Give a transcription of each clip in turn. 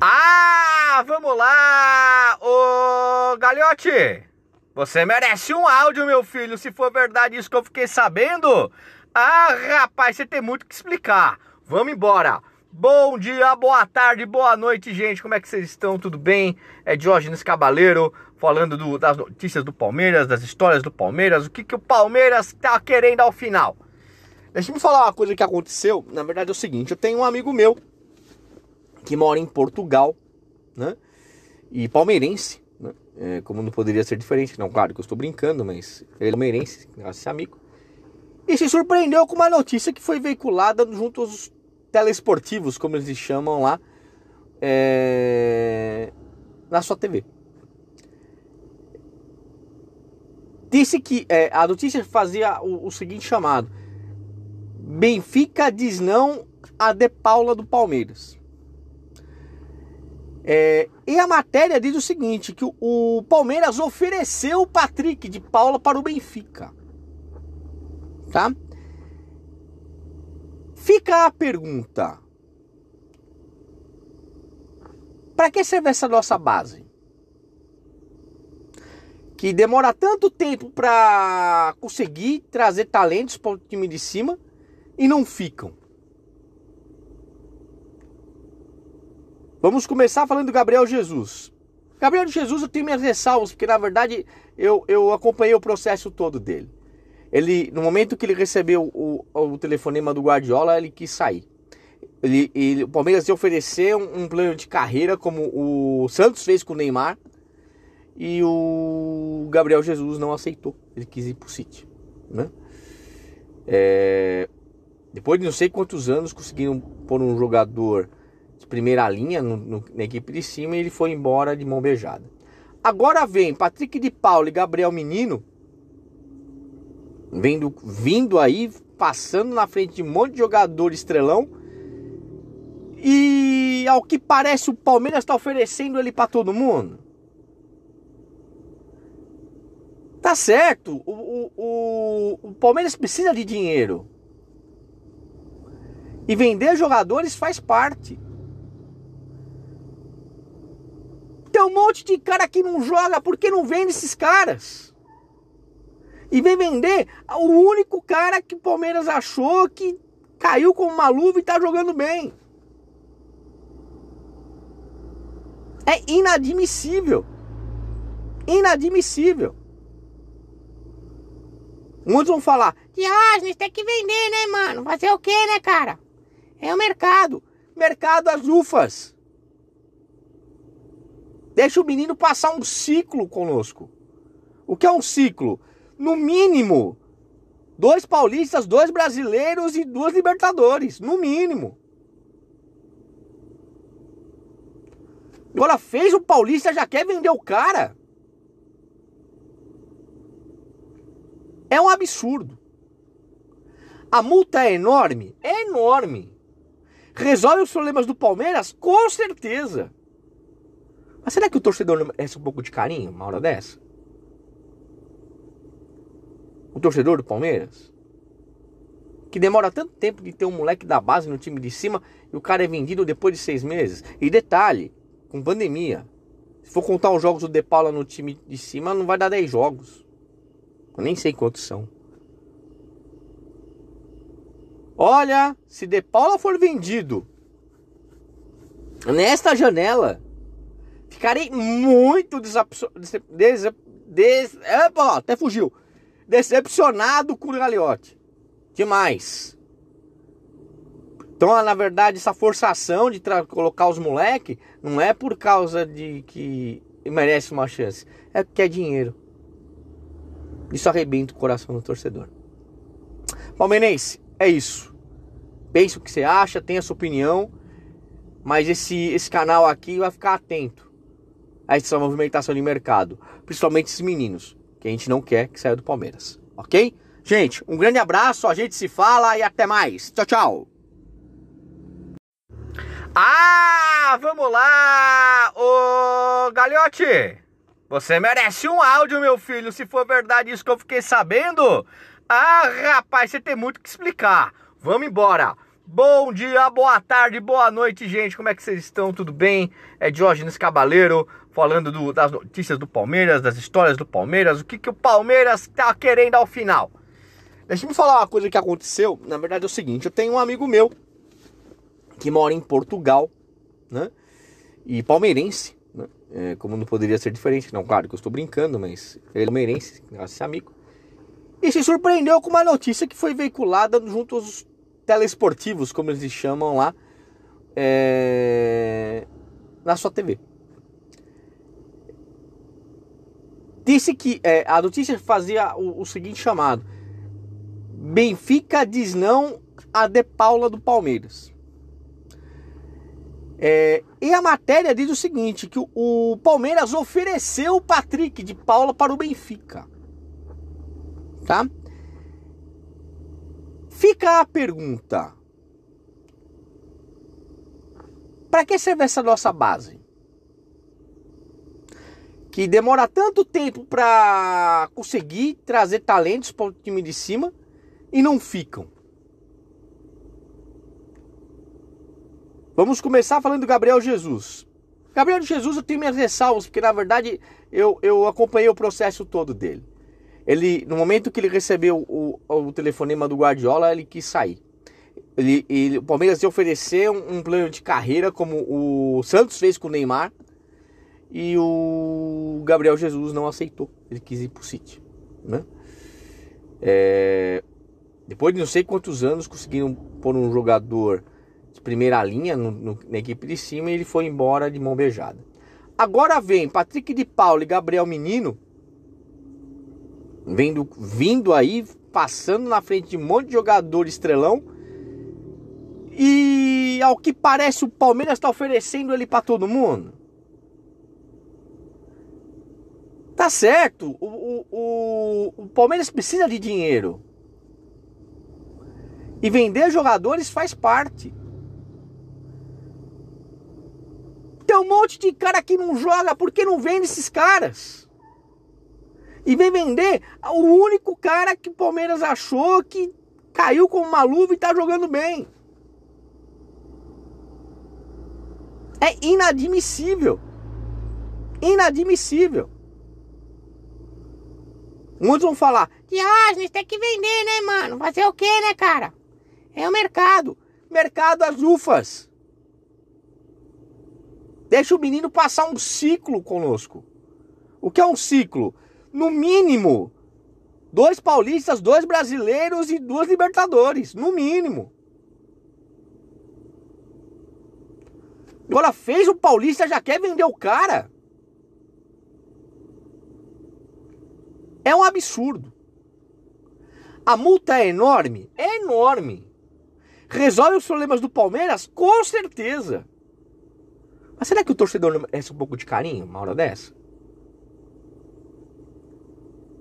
Ah, vamos lá! Ô, Galhote! Você merece um áudio, meu filho, se for verdade isso que eu fiquei sabendo. Ah, rapaz, você tem muito que explicar. Vamos embora. Bom dia, boa tarde, boa noite, gente. Como é que vocês estão? Tudo bem? É Diógenes Cabaleiro falando do, das notícias do Palmeiras, das histórias do Palmeiras, o que, que o Palmeiras tá querendo ao final. Deixa eu falar uma coisa que aconteceu. Na verdade é o seguinte, eu tenho um amigo meu que mora em Portugal, né? E palmeirense, né? É, como não poderia ser diferente, não, claro que eu estou brincando, mas ele é palmeirense, esse amigo. E se surpreendeu com uma notícia que foi veiculada junto aos telesportivos, como eles chamam lá, é... na sua TV. Disse que é, a notícia fazia o, o seguinte chamado: Benfica diz não a De Paula do Palmeiras. É, e a matéria diz o seguinte: que o, o, Palmeiras ofereceu o Patrick de Paula para o Benfica. Tá? Fica a pergunta: para que serve essa nossa base? Que demora tanto tempo para conseguir trazer talentos para o time de cima e não ficam. Vamos começar falando do Gabriel Jesus. Gabriel Jesus eu tenho minhas ressalvas, porque na verdade eu, eu acompanhei o processo todo dele. Ele, no momento que ele recebeu o, o telefonema do Guardiola, ele quis sair. Ele, ele, o Palmeiras ia oferecer um, um, plano de carreira como o Santos fez com o Neymar e o Gabriel Jesus não aceitou. Ele quis ir pro City, né? É, depois de não sei quantos anos conseguiram pôr um jogador primeira linha no, no, na equipe de cima e ele foi embora de mão beijada. Agora vem Patrick de Paulo e Gabriel Menino vendo, vindo aí, passando na frente de um monte de jogador estrelão. E ao que parece o Palmeiras está oferecendo ele para todo mundo. Tá certo, o, o, o, o Palmeiras precisa de dinheiro. E vender jogadores faz parte. Tem um monte de cara que não joga, por que não vende esses caras? E vem vender o único cara que o Palmeiras achou que caiu como uma luva e tá jogando bem. É inadmissível. Inadmissível. Muitos vão falar, Diógenes, tem que vender, né, mano? Fazer o quê, né, cara? É o mercado. Mercado as ufas. Deixa o menino passar um ciclo conosco. O que é um ciclo? No mínimo, dois paulistas, dois brasileiros e duas Libertadores. No mínimo. Agora fez o paulista, já quer vender o cara. É um absurdo. A multa é enorme? É enorme. Resolve os problemas do Palmeiras? Com certeza. Mas será que o torcedor merece um pouco de carinho uma hora dessa? O torcedor do Palmeiras? Que demora tanto tempo de ter um moleque da base no time de cima e o cara é vendido depois de seis meses. E detalhe, com pandemia. Se for contar os jogos do De Paula no time de cima, não vai dar 10 jogos. Eu nem sei quantos são. Olha, se De Paula for vendido nesta janela, Ficarei muito decepcionado. Des, epa, até fugiu. Decepcionado com o Gagliotti. Demais. Então, na verdade, essa forçação de colocar os moleques não é por causa de que merece uma chance. É porque é dinheiro. Isso arrebenta o coração do torcedor. Palmeirense, é isso. Pense o que você acha, tenha sua opinião. Mas esse, esse canal aqui vai ficar atento essa movimentação de mercado, principalmente esses meninos, que a gente não quer que saia do Palmeiras, ok? Gente, um grande abraço, a gente se fala e até mais. Tchau, tchau. Ah, vamos lá! Ô, Galhote! Você merece um áudio, meu filho, se for verdade isso que eu fiquei sabendo. Ah, rapaz, você tem muito que explicar. Vamos embora. Bom dia, boa tarde, boa noite, gente. Como é que vocês estão? Tudo bem? É Diógenes Cabaleiro falando do, das notícias do Palmeiras, das histórias do Palmeiras, o que, que o Palmeiras tá querendo ao final. Deixa me falar uma coisa que aconteceu. Na verdade é o seguinte: eu tenho um amigo meu que mora em Portugal, né? E palmeirense, né? É, como não poderia ser diferente. Não, claro que eu estou brincando, mas ele é palmeirense, esse amigo. E se surpreendeu com uma notícia que foi veiculada junto aos telesportivos, como eles chamam lá, é... na sua TV. Disse que é, a notícia fazia o, o, seguinte chamado: Benfica diz não a De Paula do Palmeiras. É, e a matéria diz o seguinte: que o, o Palmeiras ofereceu o Patrick de Paula para o Benfica. Tá? Fica a pergunta: para que serve essa nossa base? Que demora tanto tempo para conseguir trazer talentos para o time de cima e não ficam. Vamos começar falando do Gabriel Jesus. Gabriel Jesus eu tenho minhas ressalvas, porque na verdade eu, eu acompanhei o processo todo dele. Ele, no momento que ele recebeu o, o telefonema do Guardiola, ele quis sair. Ele, ele, o Palmeiras ia oferecer um, um, plano de carreira como o Santos fez com o Neymar e o Gabriel Jesus não aceitou. Ele quis ir para o City. Né? É, depois de não sei quantos anos conseguiram pôr um jogador de primeira linha no, no, na equipe de cima e ele foi embora de mão beijada. Agora vem Patrick de Paulo e Gabriel Menino Vendo, vindo aí, passando na frente de um monte de jogador estrelão. E ao que parece o Palmeiras está oferecendo ele para todo mundo. Tá certo, o, o, o, o Palmeiras precisa de dinheiro. E vender jogadores faz parte. Tem um monte de cara que não joga, por que não vende esses caras? E vem vender o único cara que o Palmeiras achou que caiu com uma luva e tá jogando bem. É inadmissível. Inadmissível. Muitos vão falar: Diógenes, tem que vender, né, mano? Fazer o quê, né, cara? É o mercado. Mercado as ufas. Deixa o menino passar um ciclo conosco. O que é um ciclo? No mínimo, dois paulistas, dois brasileiros e duas Libertadores, no mínimo. Agora fez o paulista, já quer vender o cara. É um absurdo. A multa é enorme? É enorme. Resolve os problemas do Palmeiras? Com certeza. Mas será que o torcedor merece um pouco de carinho uma hora dessa?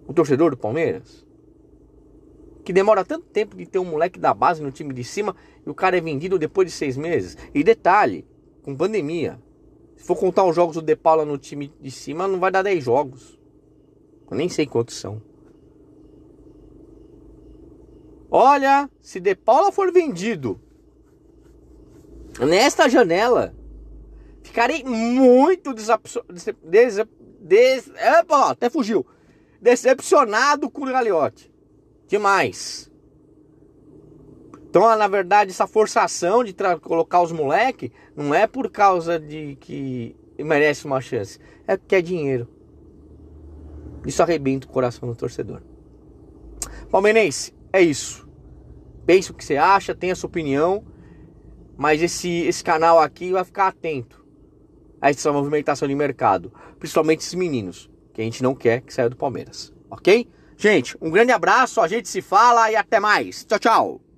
O torcedor do Palmeiras? Que demora tanto tempo de ter um moleque da base no time de cima e o cara é vendido depois de seis meses. E detalhe, com pandemia. Se for contar os jogos do De Paula no time de cima, não vai dar 10 jogos. Eu nem sei quantos são. Olha, se De Paula for vendido nesta janela, ficarei muito desapaixonado. Des, des, epa, até fugiu decepcionado com o Gagliotti. Demais. Então, na verdade, essa forçação de colocar os moleques não é por causa de que merece uma chance. É porque é dinheiro. Isso arrebenta o coração do torcedor. Palmeirense, é isso. Pense o que você acha, tenha sua opinião. Mas esse, esse canal aqui vai ficar atento a essa movimentação de mercado. Principalmente esses meninos que a gente não quer que saia do Palmeiras, ok? Gente, um grande abraço, a gente se fala e até mais. Tchau, tchau.